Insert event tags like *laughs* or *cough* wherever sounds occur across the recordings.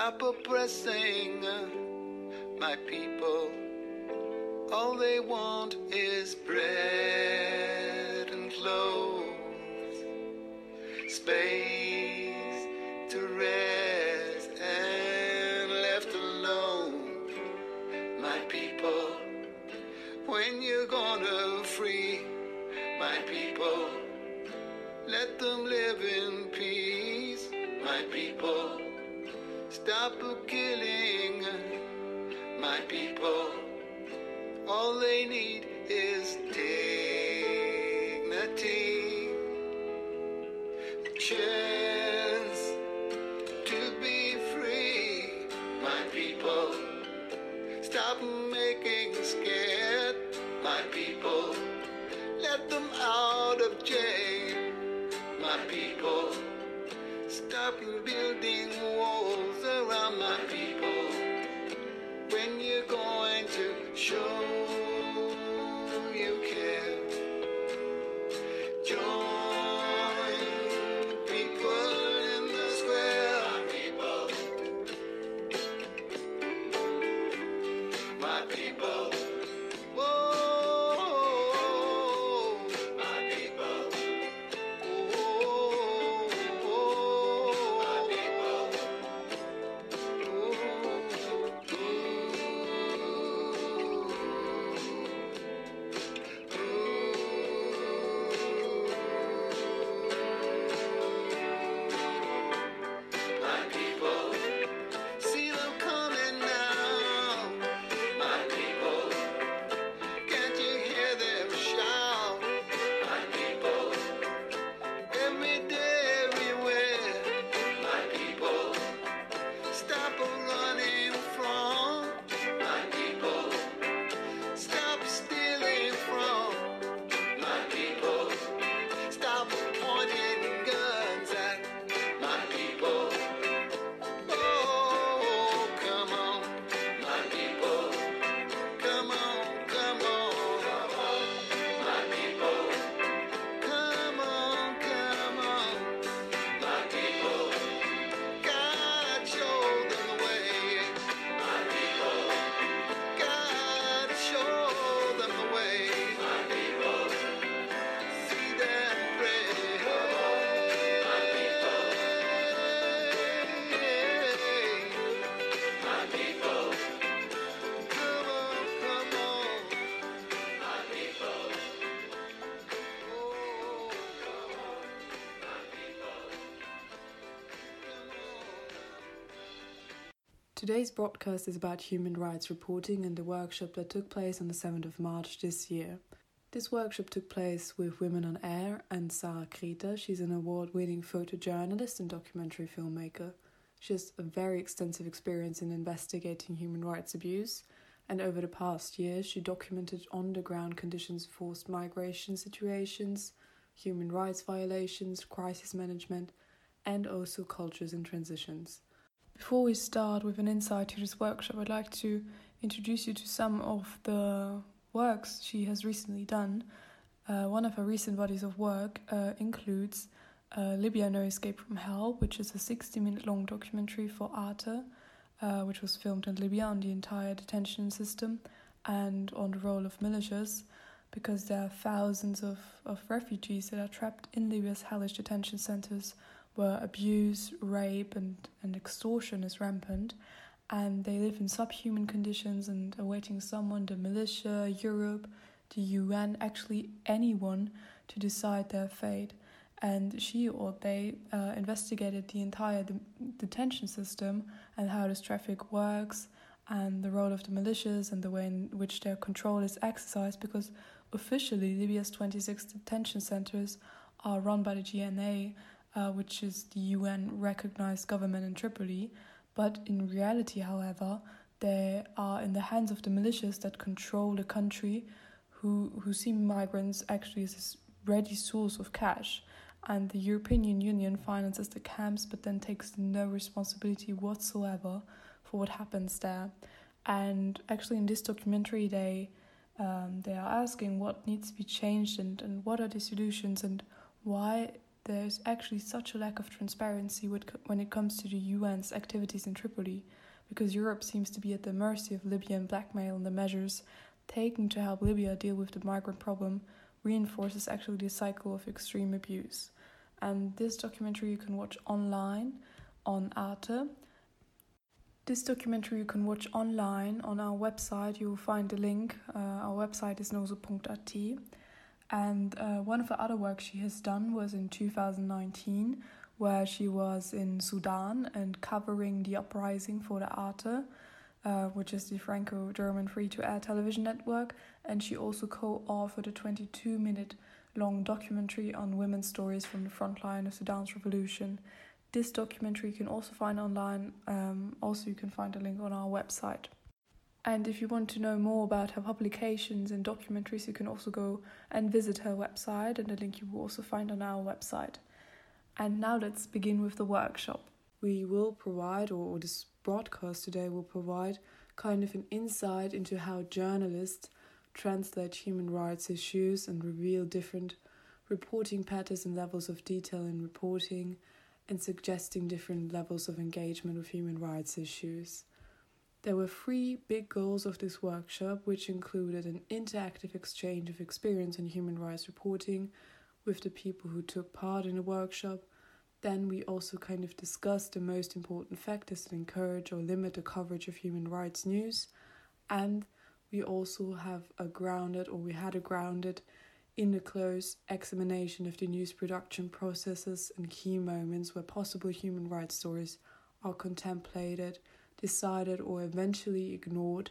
stop oppressing. My people, all they want is bread and clothes, space to rest and left alone my people. When you're gonna free my people, let them live in peace, my people. Stop killing, my people. All they need is dignity, Today's broadcast is about human rights reporting and the workshop that took place on the 7th of March this year. This workshop took place with Women on Air and Sarah Creta. She's an award winning photojournalist and documentary filmmaker. She has a very extensive experience in investigating human rights abuse, and over the past years, she documented on the ground conditions, forced migration situations, human rights violations, crisis management, and also cultures and transitions. Before we start with an insight to this workshop, I'd like to introduce you to some of the works she has recently done. Uh, one of her recent bodies of work uh, includes uh, Libya No Escape from Hell, which is a 60 minute long documentary for Arte, uh, which was filmed in Libya on the entire detention system and on the role of militias, because there are thousands of, of refugees that are trapped in Libya's hellish detention centers where abuse, rape, and, and extortion is rampant. And they live in subhuman conditions and awaiting someone, the militia, Europe, the UN actually anyone to decide their fate. And she or they uh, investigated the entire de- detention system and how this traffic works and the role of the militias and the way in which their control is exercised because officially Libya's 26 detention centers are run by the GNA, uh, which is the UN recognized government in Tripoli. But in reality, however, they are in the hands of the militias that control the country, who, who see migrants actually as a ready source of cash. And the European Union finances the camps but then takes no responsibility whatsoever for what happens there. And actually, in this documentary, they um, they are asking what needs to be changed and, and what are the solutions and why there's actually such a lack of transparency when it comes to the UN's activities in Tripoli, because Europe seems to be at the mercy of Libyan blackmail and the measures taken to help Libya deal with the migrant problem reinforces actually the cycle of extreme abuse. And this documentary you can watch online on Arte. This documentary you can watch online on our website. You will find the link. Uh, our website is noso.at. And uh, one of the other works she has done was in 2019, where she was in Sudan and covering the uprising for the Arte, uh, which is the Franco German free to air television network. And she also co authored a 22 minute long documentary on women's stories from the front line of Sudan's revolution. This documentary you can also find online. Um, also, you can find a link on our website. And if you want to know more about her publications and documentaries, you can also go and visit her website, and the link you will also find on our website. And now let's begin with the workshop. We will provide, or this broadcast today will provide, kind of an insight into how journalists translate human rights issues and reveal different reporting patterns and levels of detail in reporting, and suggesting different levels of engagement with human rights issues. There were three big goals of this workshop, which included an interactive exchange of experience in human rights reporting with the people who took part in the workshop. Then we also kind of discussed the most important factors that encourage or limit the coverage of human rights news. And we also have a grounded, or we had a grounded, in a close examination of the news production processes and key moments where possible human rights stories are contemplated decided or eventually ignored.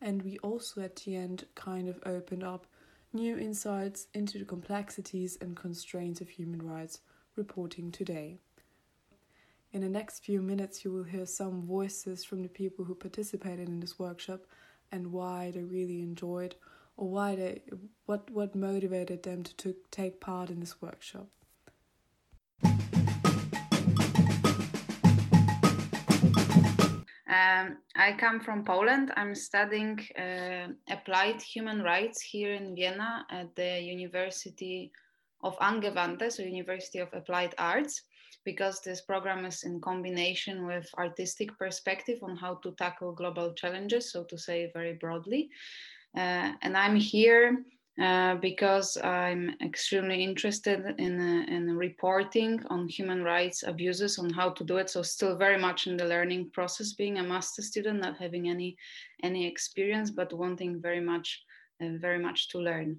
And we also at the end kind of opened up new insights into the complexities and constraints of human rights reporting today. In the next few minutes, you will hear some voices from the people who participated in this workshop and why they really enjoyed or why they what what motivated them to, to take part in this workshop. Um, I come from Poland. I'm studying uh, applied human rights here in Vienna at the University of Angewandte, so University of Applied Arts, because this program is in combination with artistic perspective on how to tackle global challenges, so to say very broadly. Uh, and I'm here uh, because I'm extremely interested in, uh, in reporting on human rights abuses, on how to do it. So still very much in the learning process, being a master student, not having any any experience, but wanting very much, uh, very much to learn.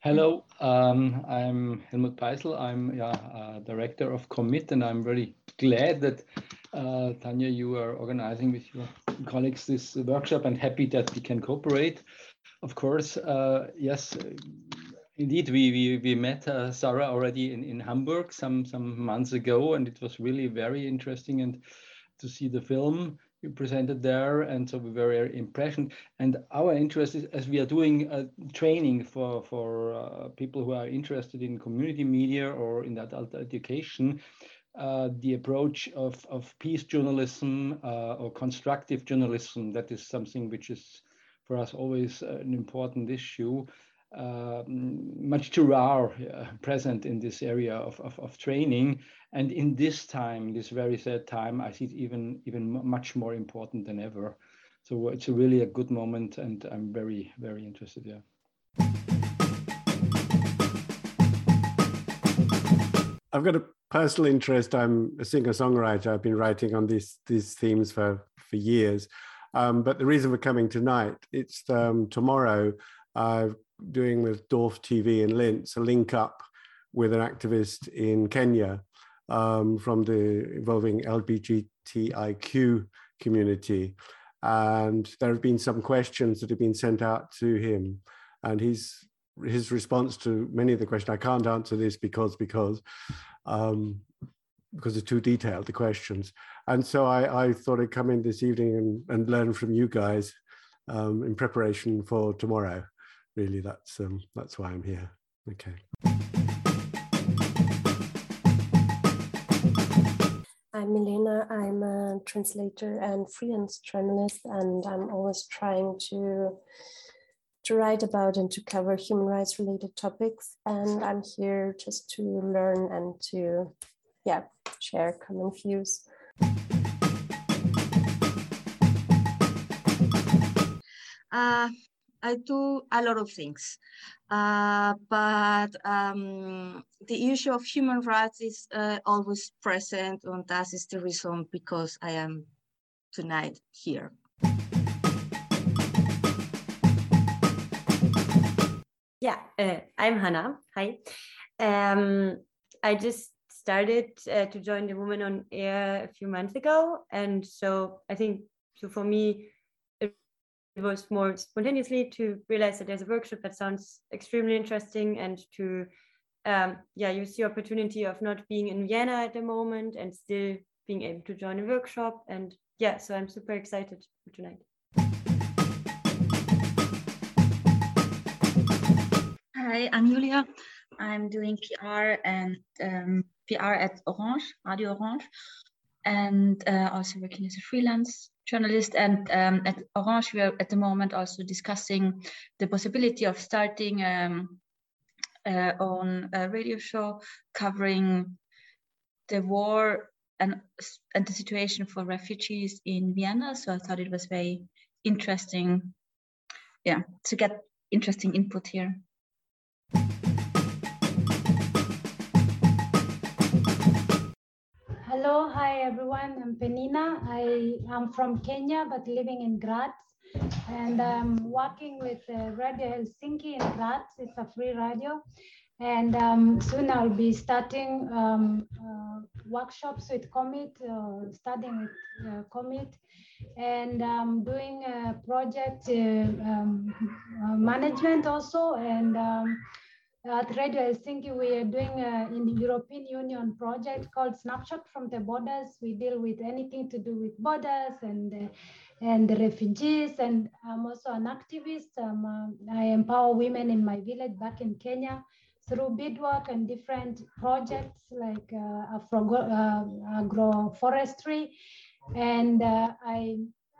Hello, um, I'm Helmut Peissl. I'm yeah, uh, director of Commit, and I'm very glad that uh, Tanya, you are organizing with your colleagues this workshop, and happy that we can cooperate. Of course, uh, yes, indeed, we we, we met uh, Sarah already in, in Hamburg some some months ago, and it was really very interesting and to see the film you presented there, and so we were very impressed. And our interest is, as we are doing uh, training for for uh, people who are interested in community media or in adult education, uh, the approach of, of peace journalism uh, or constructive journalism. That is something which is for us always an important issue. Um, much too rare uh, present in this area of, of, of, training. And in this time, this very sad time, I see it even, even much more important than ever. So it's a really a good moment, and I'm very, very interested. Yeah. I've got a personal interest. I'm a singer songwriter. I've been writing on these these themes for for years. Um, but the reason for coming tonight, it's um, tomorrow. I'm doing with Dorf TV in Linz a link up with an activist in Kenya um, from the involving LGBTIQ community. And there have been some questions that have been sent out to him. And he's his response to many of the questions, I can't answer this because, because, um, because it's too detailed, the questions. And so I, I thought I'd come in this evening and, and learn from you guys um, in preparation for tomorrow. Really, that's, um, that's why I'm here. Okay. I'm Milena. I'm a translator and freelance journalist, and I'm always trying to to write about and to cover human rights related topics. And I'm here just to learn and to, yeah, share common views. Uh, I do a lot of things, uh, but um, the issue of human rights is uh, always present, and that is the reason because I am tonight here. Uh, I'm Hannah. Hi. Um, I just started uh, to join the Woman on Air a few months ago, and so I think so for me it was more spontaneously to realize that there's a workshop that sounds extremely interesting and to um, yeah use the opportunity of not being in Vienna at the moment and still being able to join a workshop and yeah so I'm super excited for tonight. Hi, I'm Julia. I'm doing PR and um, PR at Orange, Radio Orange, and uh, also working as a freelance journalist. And um, at Orange, we are at the moment also discussing the possibility of starting um, uh, on a radio show covering the war and, and the situation for refugees in Vienna. So I thought it was very interesting, yeah, to get interesting input here. Hello, hi everyone. I'm Penina. I am from Kenya but living in Graz. And I'm working with uh, Radio Helsinki in Graz. It's a free radio. And um, soon I'll be starting um, uh, workshops with Commit, uh, studying with uh, Commit, and um, doing a project uh, uh, management also. And um, at Radio Helsinki, we are doing a, in the European Union project called Snapshot from the Borders. We deal with anything to do with borders and uh, and the refugees. And I'm also an activist. Um, uh, I empower women in my village back in Kenya through beadwork and different projects like uh, afro, uh, agroforestry. And uh, I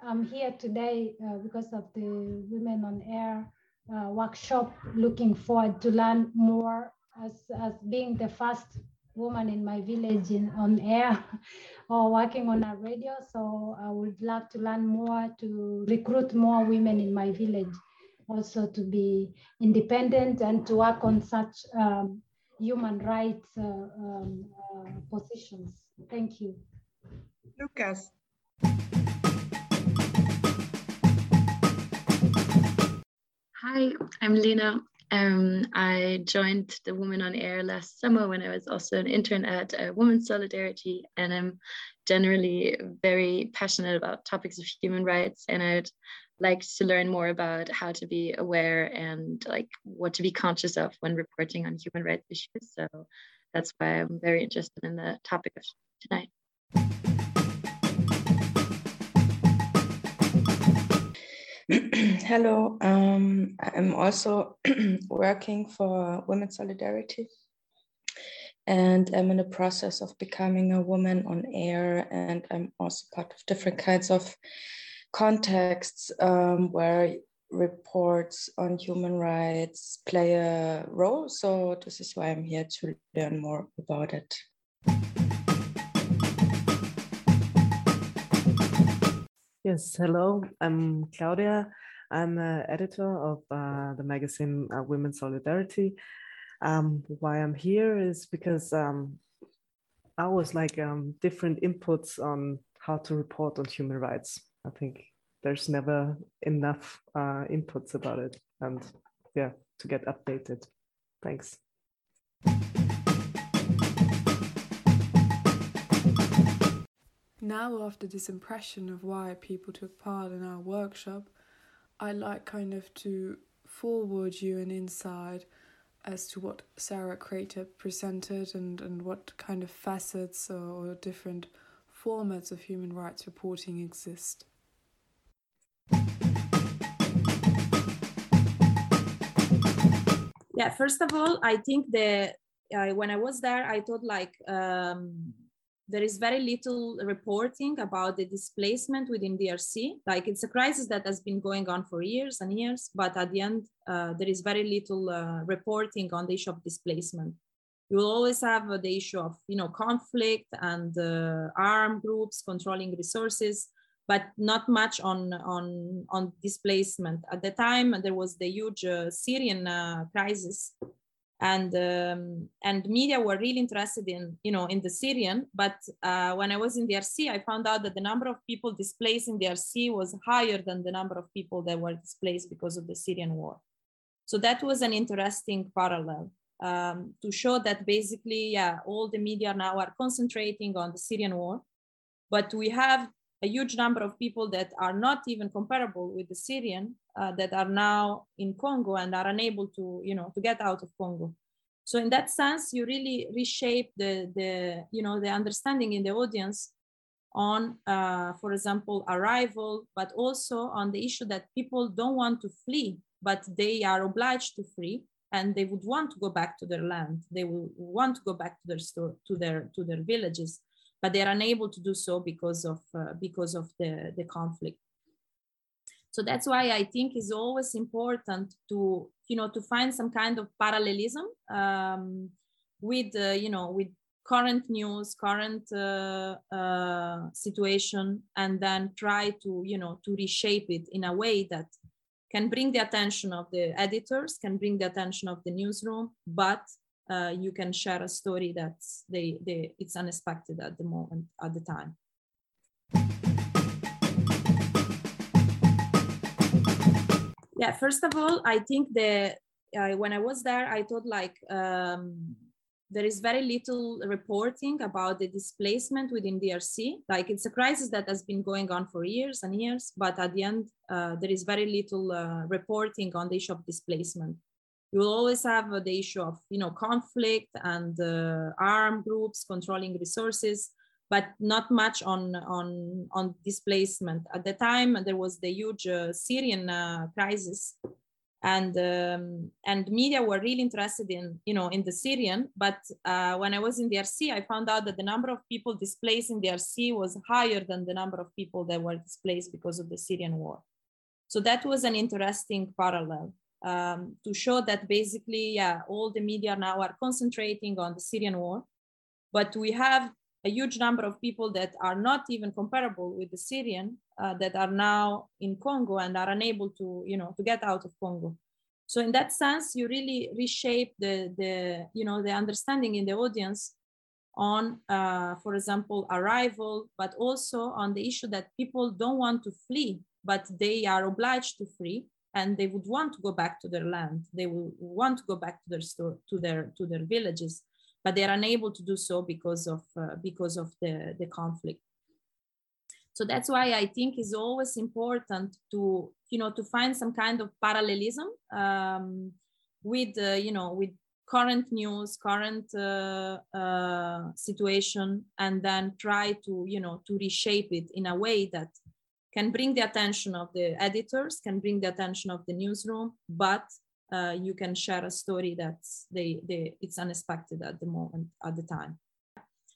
am here today uh, because of the Women on Air uh, workshop. Looking forward to learn more as, as being the first woman in my village in, on air *laughs* or working on a radio. So I would love to learn more to recruit more women in my village, also to be independent and to work on such um, human rights uh, um, uh, positions. Thank you. Lucas. Hi, I'm Lena. Um, I joined the Woman on Air last summer when I was also an intern at uh, Women's Solidarity, and I'm generally very passionate about topics of human rights, and I'd like to learn more about how to be aware and like what to be conscious of when reporting on human rights issues. So that's why I'm very interested in the topic of tonight. Hello, um, I'm also *clears throat* working for Women's Solidarity and I'm in the process of becoming a woman on air and I'm also part of different kinds of contexts um, where reports on human rights play a role. So this is why I'm here to learn more about it. Yes, hello, I'm Claudia. I'm an editor of uh, the magazine uh, Women's Solidarity. Um, why I'm here is because um, I was like um, different inputs on how to report on human rights. I think there's never enough uh, inputs about it and yeah to get updated thanks Now, after this impression of why people took part in our workshop, I'd like kind of to forward you an insight as to what Sarah Creta presented and, and what kind of facets or, or different formats of human rights reporting exist. Yeah, first of all, I think the uh, when I was there, I thought like um, there is very little reporting about the displacement within DRC. Like it's a crisis that has been going on for years and years, but at the end, uh, there is very little uh, reporting on the issue of displacement. You will always have uh, the issue of you know conflict and uh, armed groups controlling resources, but not much on on on displacement. At the time, there was the huge uh, Syrian uh, crisis and um, and media were really interested in you know in the Syrian. But uh, when I was in the DRC, I found out that the number of people displaced in the DRC was higher than the number of people that were displaced because of the Syrian war. So that was an interesting parallel um, to show that basically, yeah, all the media now are concentrating on the Syrian war, but we have a huge number of people that are not even comparable with the Syrian uh, that are now in Congo and are unable to, you know, to get out of Congo. So in that sense, you really reshape the, the you know, the understanding in the audience on, uh, for example, arrival, but also on the issue that people don't want to flee, but they are obliged to flee and they would want to go back to their land. They will want to go back to their store, to their to their villages but they're unable to do so because of uh, because of the, the conflict. So that's why i think it's always important to you know to find some kind of parallelism um, with uh, you know with current news current uh, uh, situation and then try to you know to reshape it in a way that can bring the attention of the editors can bring the attention of the newsroom but uh, you can share a story that's they, they it's unexpected at the moment at the time. Yeah first of all i think the uh, when i was there i thought like um, there is very little reporting about the displacement within drc like it's a crisis that has been going on for years and years but at the end uh, there is very little uh, reporting on the issue of displacement you will always have the issue of you know conflict and uh, armed groups controlling resources but not much on on on displacement. At the time there was the huge uh, syrian uh, crisis and um, and media were really interested in you know in the syrian but uh, when i was in the DRC i found out that the number of people displaced in the DRC was higher than the number of people that were displaced because of the syrian war. So that was an interesting parallel um, to show that basically, yeah, all the media now are concentrating on the Syrian war, but we have a huge number of people that are not even comparable with the Syrian uh, that are now in Congo and are unable to, you know, to get out of Congo. So in that sense, you really reshape the, the you know, the understanding in the audience on, uh, for example, arrival, but also on the issue that people don't want to flee, but they are obliged to flee and they would want to go back to their land. They will want to go back to their store, to their to their villages, but they are unable to do so because of uh, because of the the conflict. So that's why I think it's always important to you know to find some kind of parallelism um, with uh, you know with current news, current uh, uh, situation, and then try to you know to reshape it in a way that can bring the attention of the editors, can bring the attention of the newsroom, but uh, you can share a story that's they, they it's unexpected at the moment at the time.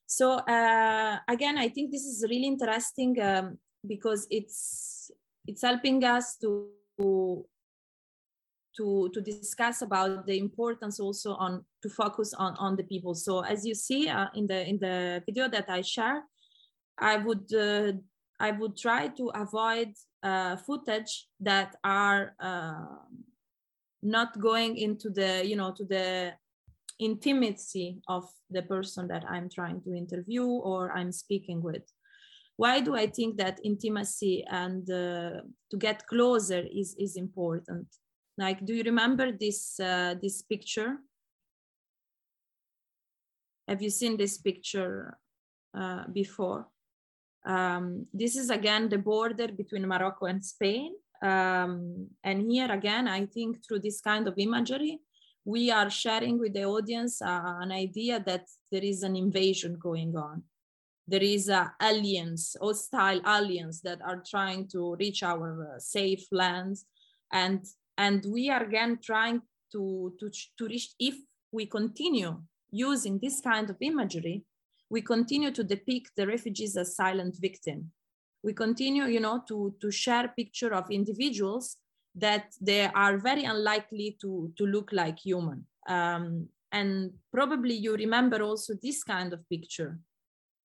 So uh, again, I think this is really interesting um, because it's it's helping us to to to discuss about the importance also on to focus on on the people. So as you see uh, in the in the video that I share, I would uh, I would try to avoid uh, footage that are uh, not going into the, you know, to the intimacy of the person that I'm trying to interview or I'm speaking with. why do I think that intimacy and uh, to get closer is, is important? Like, do you remember this, uh, this picture? Have you seen this picture uh, before? Um, this is again the border between Morocco and Spain. Um, and here again, I think through this kind of imagery, we are sharing with the audience uh, an idea that there is an invasion going on. There is uh, aliens, hostile aliens that are trying to reach our uh, safe lands. And, and we are again trying to, to, to reach, if we continue using this kind of imagery, we continue to depict the refugees as silent victim. We continue, you know, to, to share picture of individuals that they are very unlikely to, to look like human. Um, and probably you remember also this kind of picture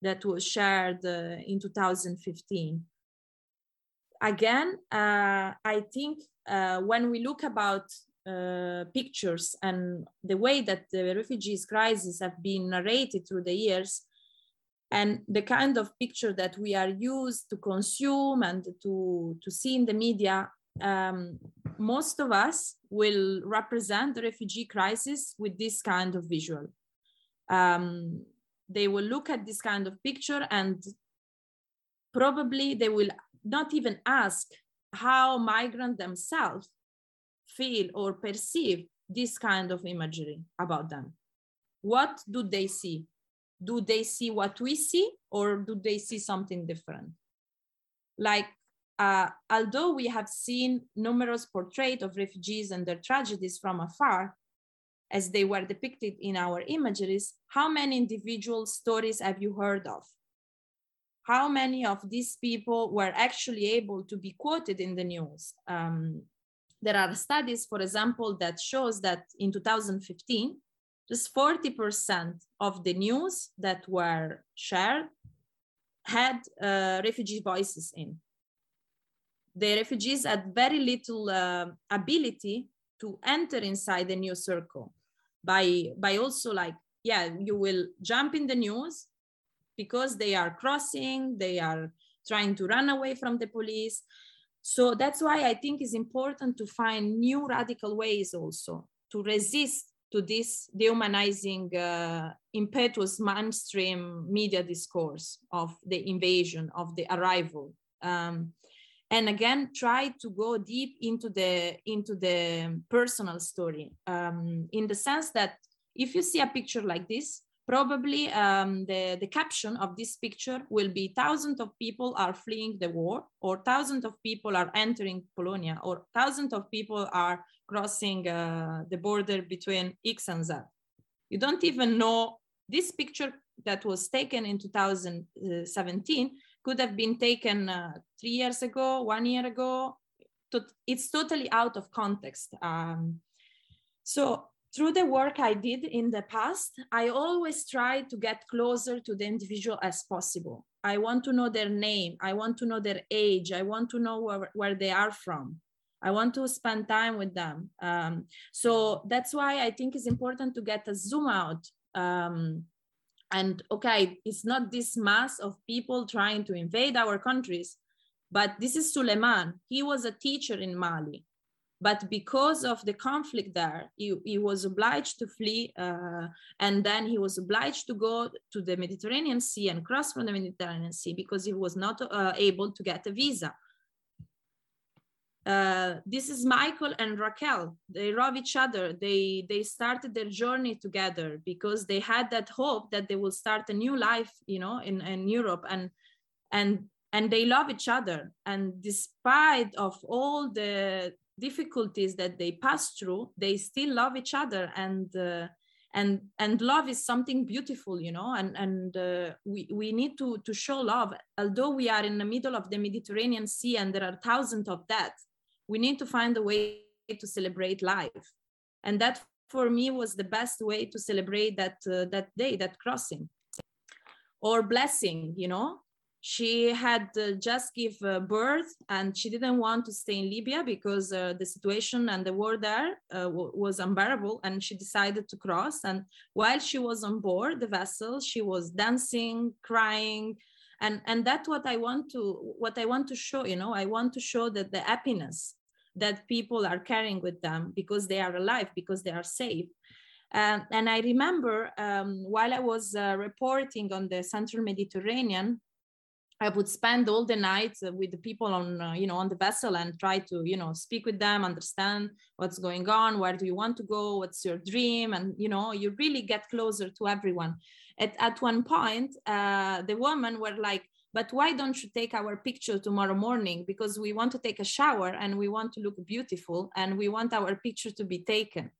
that was shared uh, in 2015. Again, uh, I think uh, when we look about uh, pictures and the way that the refugees crisis have been narrated through the years, and the kind of picture that we are used to consume and to, to see in the media um, most of us will represent the refugee crisis with this kind of visual. Um, they will look at this kind of picture and probably they will not even ask how migrants themselves feel or perceive this kind of imagery about them. What do they see? Do they see what we see or do they see something different? Like uh, although we have seen numerous portraits of refugees and their tragedies from afar, as they were depicted in our imageries, how many individual stories have you heard of? How many of these people were actually able to be quoted in the news? Um, there are studies, for example, that shows that in 2015, just 40% of the news that were shared had uh, refugee voices in. The refugees had very little uh, ability to enter inside the news circle by by also like yeah you will jump in the news because they are crossing they are trying to run away from the police. So that's why i think it's important to find new radical ways also to resist to this dehumanizing uh, impetuous mainstream media discourse of the invasion of the arrival. Um, and again try to go deep into the into the personal story um, in the sense that if you see a picture like this probably um, the, the caption of this picture will be thousands of people are fleeing the war or thousands of people are entering polonia or thousands of people are crossing uh, the border between x and z you don't even know this picture that was taken in 2017 could have been taken uh, three years ago, one year ago. It's totally out of context. Um, so through the work I did in the past, I always try to get closer to the individual as possible. I want to know their name. I want to know their age. I want to know where, where they are from. I want to spend time with them. Um, so that's why I think it's important to get a zoom out um, and okay it's not this mass of people trying to invade our countries but this is suleiman he was a teacher in mali but because of the conflict there he, he was obliged to flee uh, and then he was obliged to go to the mediterranean sea and cross from the mediterranean sea because he was not uh, able to get a visa uh, this is Michael and Raquel. They love each other. They they started their journey together because they had that hope that they will start a new life, you know, in, in Europe and and and they love each other. And despite of all the difficulties that they pass through, they still love each other and uh, and and love is something beautiful you know and and uh, we we need to to show love. Although we are in the middle of the mediterranean sea and there are thousands of deaths we need to find a way to celebrate life. And that for me was the best way to celebrate that uh, that day that crossing. Or blessing you know she had uh, just give uh, birth and she didn't want to stay in libya because uh, the situation and the war there uh, was unbearable and she decided to cross. And while she was on board the vessel she was dancing crying. And and that's what i want to what i want to show you know i want to show that the happiness that people are carrying with them because they are alive because they are safe. Um, and i remember um, while i was uh, reporting on the central mediterranean I would spend all the nights uh, with the people on, uh, you know, on the vessel and try to, you know, speak with them, understand what's going on, where do you want to go, what's your dream, and you know, you really get closer to everyone. At at one point, uh, the women were like, "But why don't you take our picture tomorrow morning? Because we want to take a shower and we want to look beautiful and we want our picture to be taken."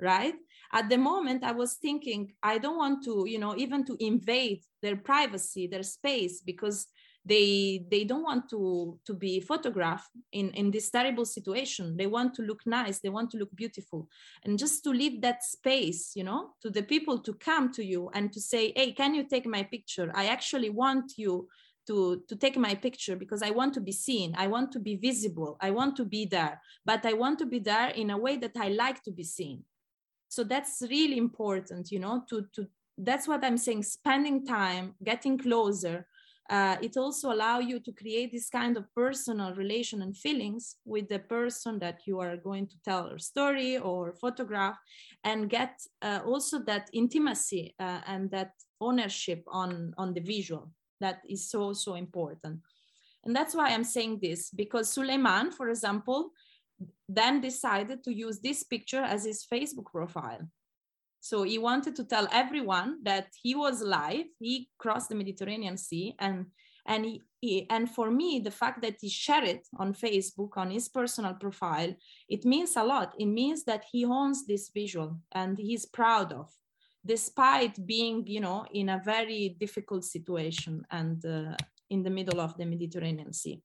right at the moment i was thinking i don't want to you know even to invade their privacy their space because they they don't want to to be photographed in in this terrible situation. They want to look nice. They want to look beautiful. And just to leave that space you know to the people to come to you and to say hey can you take my picture? I actually want you to, to take my picture because I want to be seen. I want to be visible. I want to be there, but I want to be there in a way that I like to be seen so that's really important you know to to that's what i'm saying spending time getting closer uh, it also allow you to create this kind of personal relation and feelings with the person that you are going to tell a story or photograph and get uh, also that intimacy uh, and that ownership on on the visual. That is so so important. And that's why i'm saying this because suleiman for example then decided to use this picture as his Facebook profile. So he wanted to tell everyone that he was alive. He crossed the Mediterranean Sea, and and he, he, and for me, the fact that he shared it on Facebook on his personal profile, it means a lot. It means that he owns this visual and he's proud of, despite being, you know, in a very difficult situation and uh, in the middle of the Mediterranean Sea.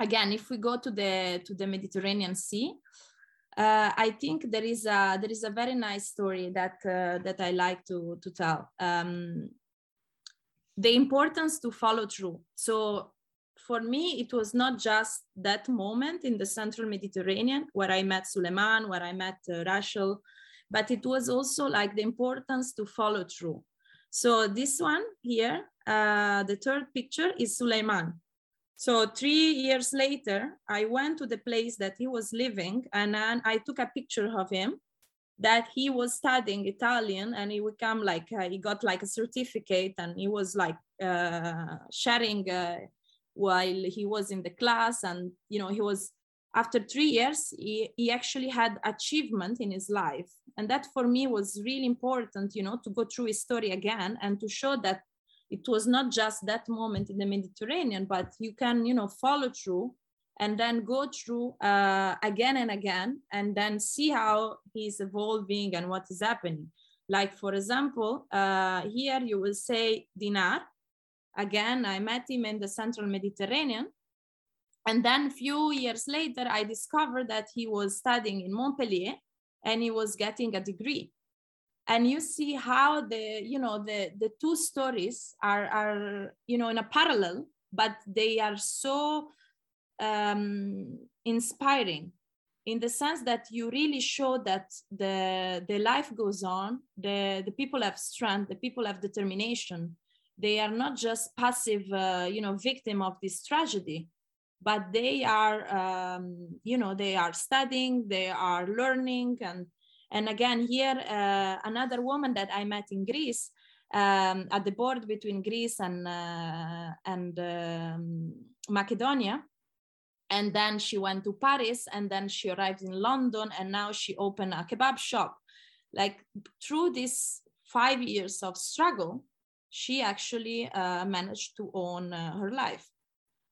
Again, if we go to the to the Mediterranean Sea, uh, I think there is a there is a very nice story that uh, that I like to to tell. Um, the importance to follow through. So for me, it was not just that moment in the central Mediterranean where I met Suleiman, where I met uh, Rachel, but it was also like the importance to follow through. So this one here, uh, the third picture is Suleiman. So three years later, I went to the place that he was living and then I took a picture of him that he was studying Italian and he become like, uh, he got like a certificate and he was like uh, sharing uh, while he was in the class and, you know, he was, after three years, he, he actually had achievement in his life. And that for me was really important, you know, to go through his story again and to show that it was not just that moment in the Mediterranean, but you can, you know, follow through and then go through uh, again and again, and then see how he's evolving and what is happening. Like, for example, uh, here you will say Dinar. Again, I met him in the central Mediterranean. And then a few years later, I discovered that he was studying in Montpellier and he was getting a degree and you see how the you know the the two stories are are you know in a parallel but they are so um, inspiring in the sense that you really show that the the life goes on the the people have strength the people have determination. They are not just passive uh, you know victim of this tragedy but they are um, you know they are studying they are learning and and again, here, uh, another woman that I met in Greece um, at the border between Greece and, uh, and um, Macedonia. And then she went to Paris and then she arrived in London and now she opened a kebab shop. Like through these five years of struggle, she actually uh, managed to own uh, her life.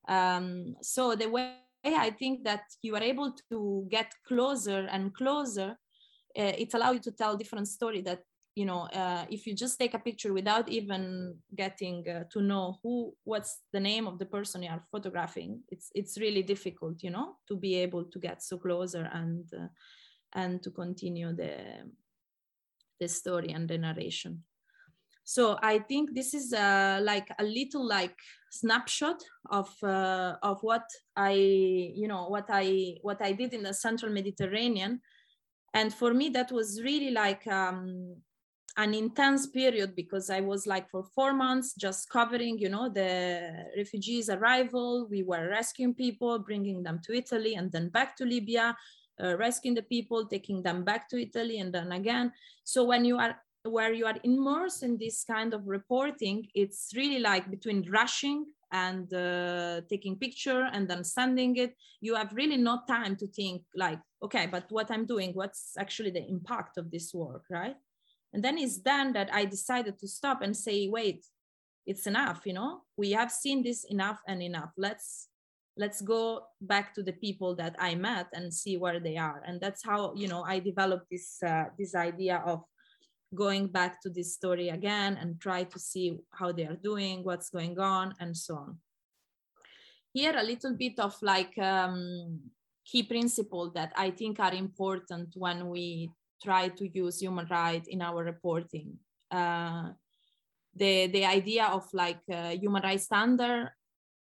Um, so the way I think that you are able to get closer and closer uh, it allows you to tell different story that you know uh, if you just take a picture without even getting uh, to know who what's the name of the person you are photographing it's it's really difficult you know to be able to get so closer and uh, and to continue the the story and the narration. So i think this is uh, like a little like snapshot of uh, of what i you know what i what i did in the central mediterranean and for me that was really like um, an intense period because I was like for four months just covering, you know, the refugees' arrival. We were rescuing people, bringing them to Italy and then back to Libya, uh, rescuing the people, taking them back to Italy and then again. So when you are where you are immersed in this kind of reporting, it's really like between rushing and uh, taking picture and then sending it you have really no time to think like okay but what i'm doing what's actually the impact of this work right? And then it's then that i decided to stop and say wait it's enough you know? We have seen this enough and enough. Let's let's go back to the people that i met and see where they are. And that's how you know i developed this uh, this idea of going back to this story again and try to see how they are doing what's going on and so on. Here a little bit of like um, key principle that i think are important when we try to use human rights in our reporting. Uh, the the idea of like uh, human rights standard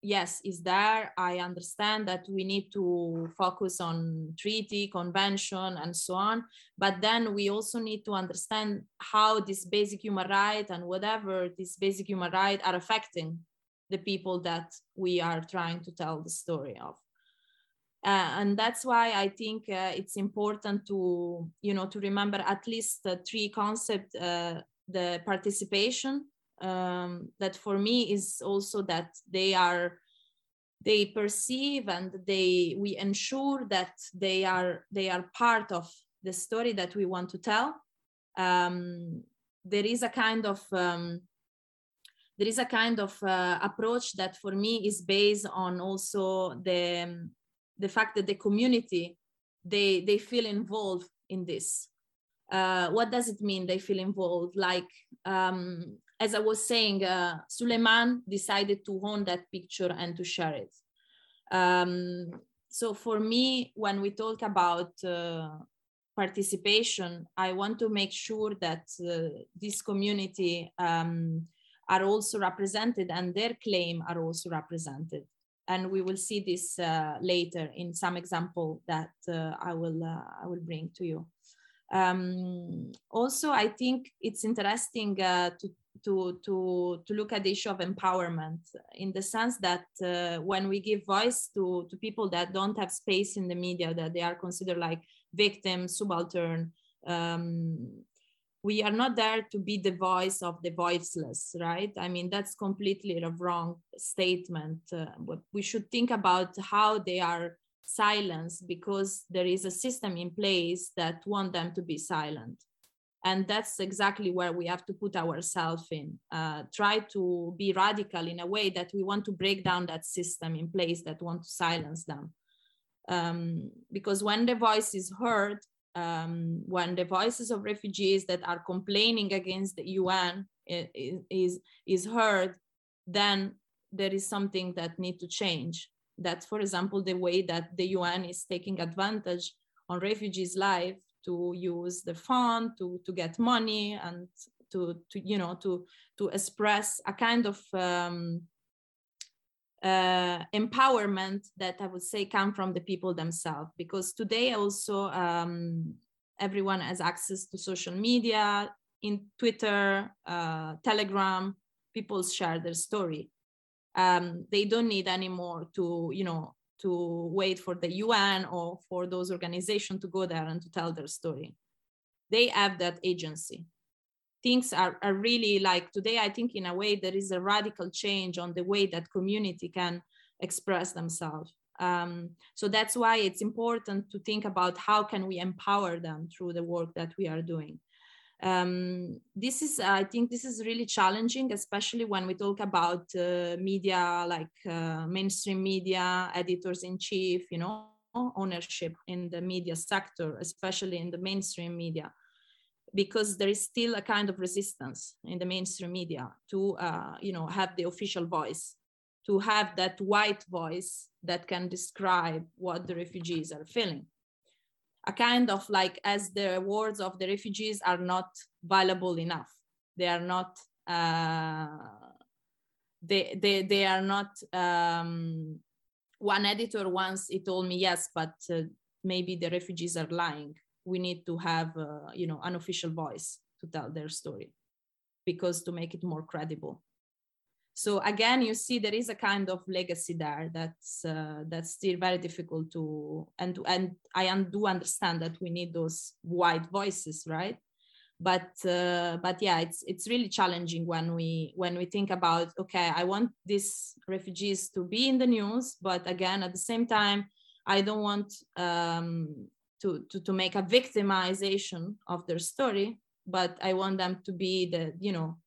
yes is there. I understand that we need to focus on treaty convention and so on. But then we also need to understand how this basic human right and whatever these basic human right are affecting the people that we are trying to tell the story of uh, and that's why i think uh, it's important to you know to remember at least three concepts uh, the participation um, that for me is also that they are they perceive and they we ensure that they are they are part of the story that we want to tell. Um, there is a kind of um, there is a kind of uh, approach that for me is based on also the the fact that the community they they feel involved in this uh, what does it mean they feel involved like um, as I was saying, uh, Suleiman decided to own that picture and to share it. Um, so for me, when we talk about uh, participation, I want to make sure that uh, this community um, are also represented and their claim are also represented. And we will see this uh, later in some example that uh, I will uh, I will bring to you. Um, also, I think it's interesting uh, to to to to look at the issue of empowerment in the sense that uh, when we give voice to to people that don't have space in the media that they are considered like victims subaltern um, we are not there to be the voice of the voiceless right? I mean that's completely a wrong statement. Uh, but we should think about how they are silenced because there is a system in place that want them to be silent. And that's exactly where we have to put ourselves in. Uh, try to be radical in a way that we want to break down that system in place that want to silence them. Um, because when the voice is heard um, when the voices of refugees that are complaining against the un is, is heard then there is something that need to change. That for example the way that the un is taking advantage on refugees life to use the fund to to get money and to to you know to to express a kind of um, uh, empowerment that I would say come from the people themselves because today also um, everyone has access to social media in Twitter, uh, Telegram, people share their story. Um, they don't need anymore to you know to wait for the UN or for those organizations to go there and to tell their story. They have that agency. Things are, are really like today, I think in a way there is a radical change on the way that community can express themselves. Um, so that's why it's important to think about how can we empower them through the work that we are doing um, this is i think this is really challenging especially when we talk about uh, media like uh, mainstream media editors in chief you know ownership in the media sector especially in the mainstream media because there is still a kind of resistance in the mainstream media to uh, you know have the official voice to have that white voice that can describe what the refugees are feeling. A kind of like as the words of the refugees are not valuable enough. They are not uh, they, they they are not um, one editor once he told me yes but uh, maybe the refugees are lying we need to have uh, you know an official voice to tell their story because to make it more credible. So again you see there is a kind of legacy there that's uh, that's still very difficult to and and i do understand that we need those white voices right? But uh, but yeah it's it's really challenging when we when we think about okay i want these refugees to be in the news but again at the same time i don't want um, to, to to make a victimization of their story but i want them to be the you know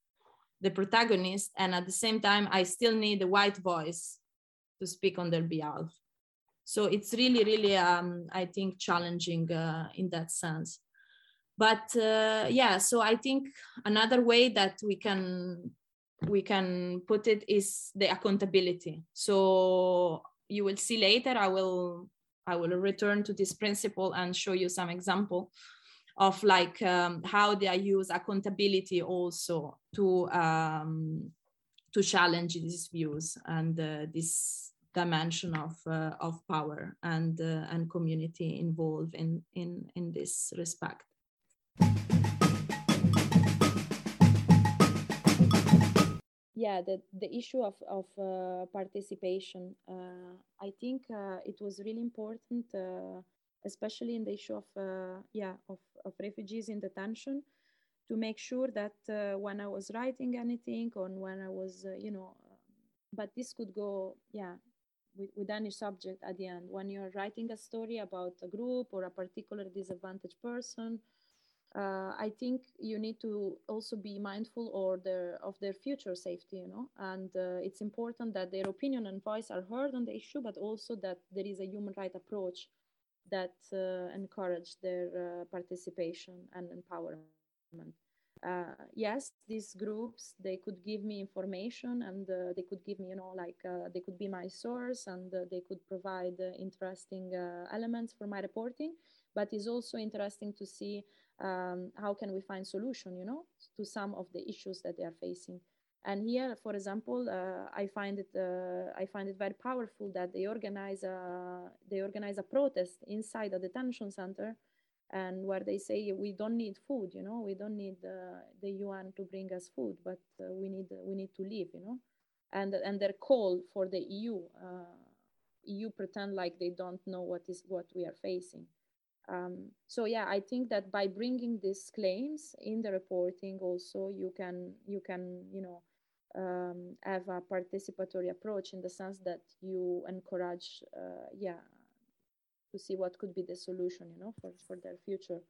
the protagonist. And at the same time i still need a white voice to speak on their behalf. So it's really really um, i think challenging uh, in that sense. But uh, yeah so i think another way that we can we can put it is the accountability. So you will see later i will i will return to this principle and show you some example of like um, how they use accountability also to um, to challenge these views and uh, this dimension of uh, of power and uh, and community involved in in in this respect. Yeah, the, the issue of, of uh, participation, uh, I think uh, it was really important especially in the issue of uh, yeah of, of refugees in detention to make sure that uh, when i was writing anything or when i was uh, you know but this could go yeah with, with any subject at the end. When you're writing a story about a group or a particular disadvantaged person uh, I think you need to also be mindful or their, of their future safety, you know, and uh, it's important that their opinion and voice are heard on the issue, but also that there is a human right approach that uh, encourage their uh, participation and empowerment. Uh, yes, these groups they could give me information and uh, they could give me, you know, like they could be my source and they could provide interesting elements for my reporting. But it's also interesting to see um, how can we find solution, you know, to some of the issues that they are facing. And here, for example, uh, I find it uh, I find it very powerful that they organize a they organize a protest inside a detention center, and where they say we don't need food, you know, we don't need uh, the UN to bring us food, but uh, we need we need to live, you know, and and their call for the EU. Uh, EU pretend like they don't know what is what we are facing. Um, so yeah, I think that by bringing these claims in the reporting, also you can you can you know um, have a participatory approach in the sense that you encourage, uh, yeah, to see what could be the solution, you know, for, for their future.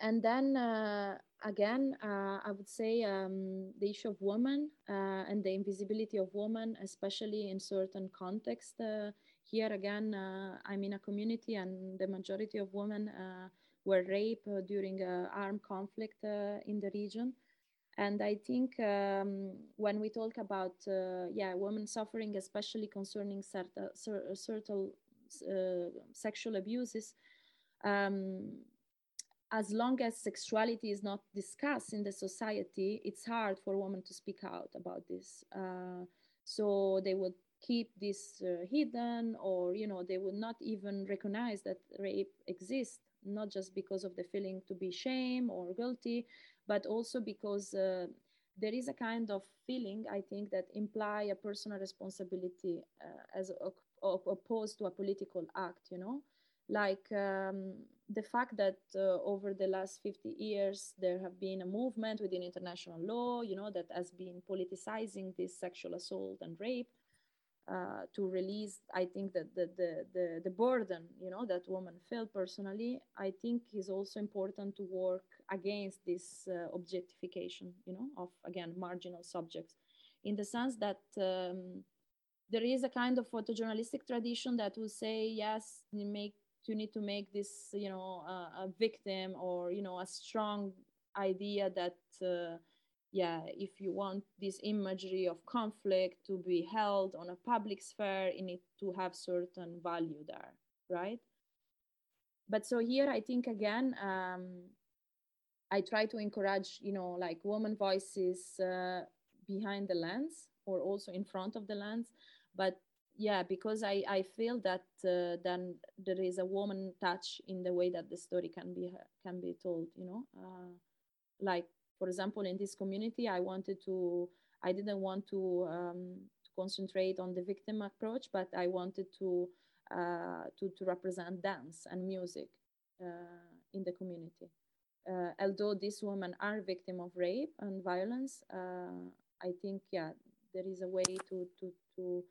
And then uh, again, uh, I would say um, the issue of women uh, and the invisibility of women, especially in certain contexts. Uh, here again, uh, I'm in a community and the majority of women were raped during armed conflict in the region. And i think um, when we talk about uh, yeah women suffering especially concerning certain, certain uh, sexual abuses um, as long as sexuality is not discussed in the society it's hard for women to speak out about this. Uh, so they would keep this uh, hidden or you know they would not even recognize that rape exists not just because of the feeling to be shame or guilty but also because uh, there is a kind of feeling, I think, that imply a personal responsibility uh, as opposed to a political act, you know? Like um, the fact that uh, over the last 50 years, there have been a movement within international law, you know, that has been politicizing this sexual assault and rape. Uh, to release i think that the, the, the, the, burden you know that women felt personally i think is also important to work against this uh, objectification you know of again marginal subjects. In the sense that um, there is a kind of photojournalistic tradition that will say yes you make you need to make this you know uh, a victim or you know a strong idea that uh, yeah, if you want this imagery of conflict to be held on a public sphere, you need to have certain value there, right? But so here, I think again, um, I try to encourage, you know, like woman voices uh, behind the lens or also in front of the lens. But yeah because i i feel that uh, then there is a woman touch in the way that the story can be can be told you know uh, like for example in this community i wanted to i didn't want to um, to concentrate on the victim approach but i wanted to uh, to to represent dance and music uh, in the community uh, although these women are victim of rape and violence uh, i think yeah there is a way to to to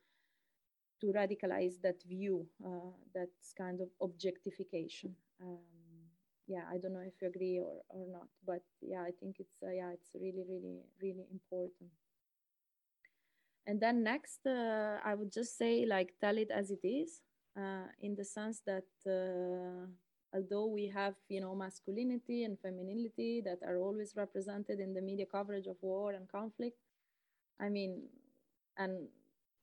to radicalize that view, uh, that kind of objectification. Um, yeah, I don't know if you agree or, or not, but yeah, I think it's uh, yeah, it's really, really, really important. And then next, uh, I would just say like tell it as it is, uh, in the sense that uh, although we have you know masculinity and femininity that are always represented in the media coverage of war and conflict, I mean, and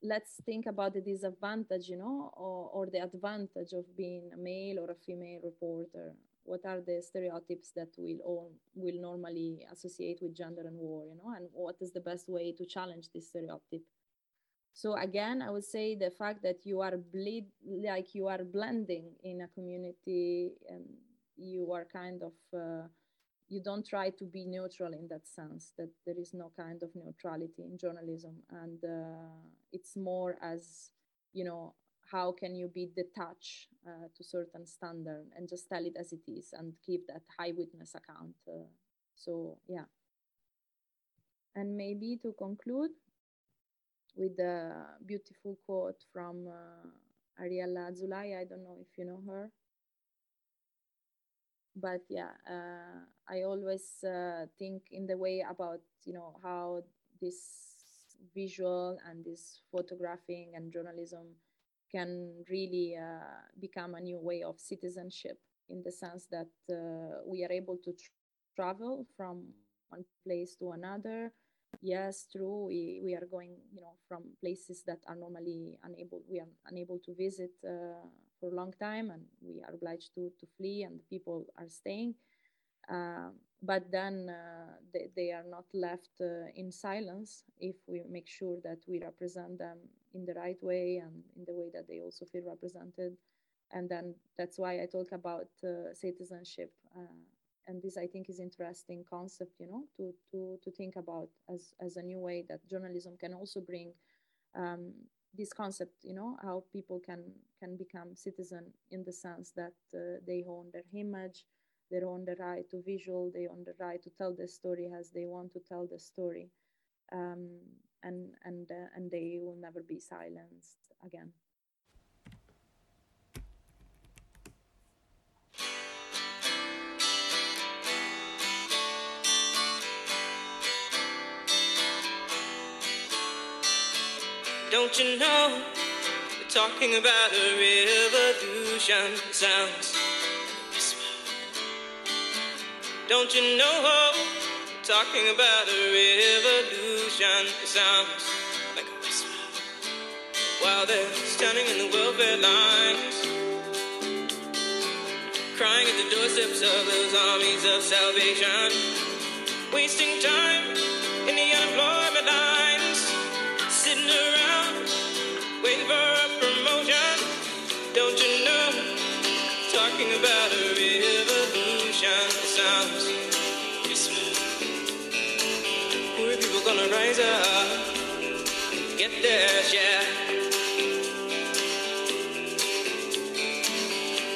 let's think about the disadvantage, you know, or, or the advantage of being a male or a female reporter. What are the stereotypes that we'll all will normally associate with gender and war, you know, and what is the best way to challenge this stereotype? So again, I would say the fact that you are bleed like you are blending in a community and you are kind of uh, you don't try to be neutral in that sense that there is no kind of neutrality in journalism and uh, it's more as you know how can you be detached uh, to certain standard and just tell it as it is and give that high witness account uh, so yeah. And maybe to conclude with a beautiful quote from uh, ariella azoulay i don't know if you know her. But yeah uh, i always uh, think in the way about you know how this visual and this photographing and journalism can really uh, become a new way of citizenship in the sense that uh, we are able to tr- travel from one place to another yes true we, we are going you know from places that are normally unable we are unable to visit uh, for a long time and we are obliged to, to flee and people are staying. Uh, but then uh, they, they are not left uh, in silence if we make sure that we represent them in the right way and in the way that they also feel represented. And then that's why I talk about uh, citizenship. Uh, and this I think is interesting concept, you know, to, to, to think about as, as a new way that journalism can also bring um, this concept you know how people can can become citizen in the sense that uh, they own their image they own the right to visual they own the right to tell the story as they want to tell the story um, and and uh, and they will never be silenced again Don't you know? We're talking about a revolution. Sounds. Don't you know? Talking about a revolution. It sounds like a whisper. While they're standing in the welfare lines, crying at the doorsteps of those armies of salvation, wasting time in the unemployment lines, sitting around waiting for a promotion. Don't you know? Talking about a revolution sounds. Poor up, get their share.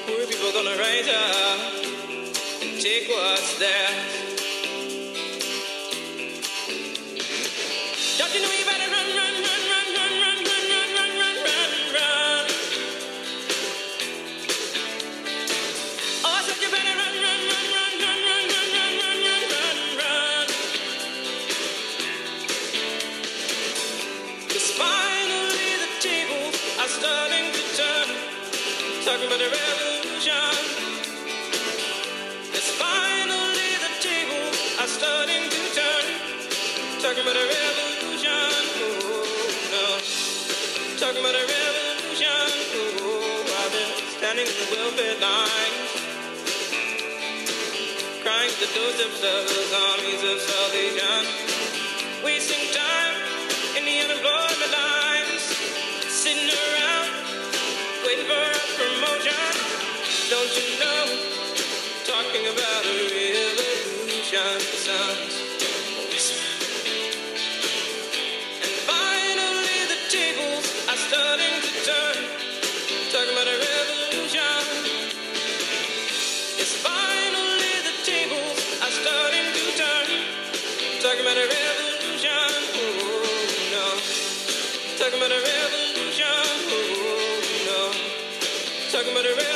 Poor people gonna rise up uh, and take what's theirs. the armies of Talking about a revolution, oh, no. Talking about a revolution.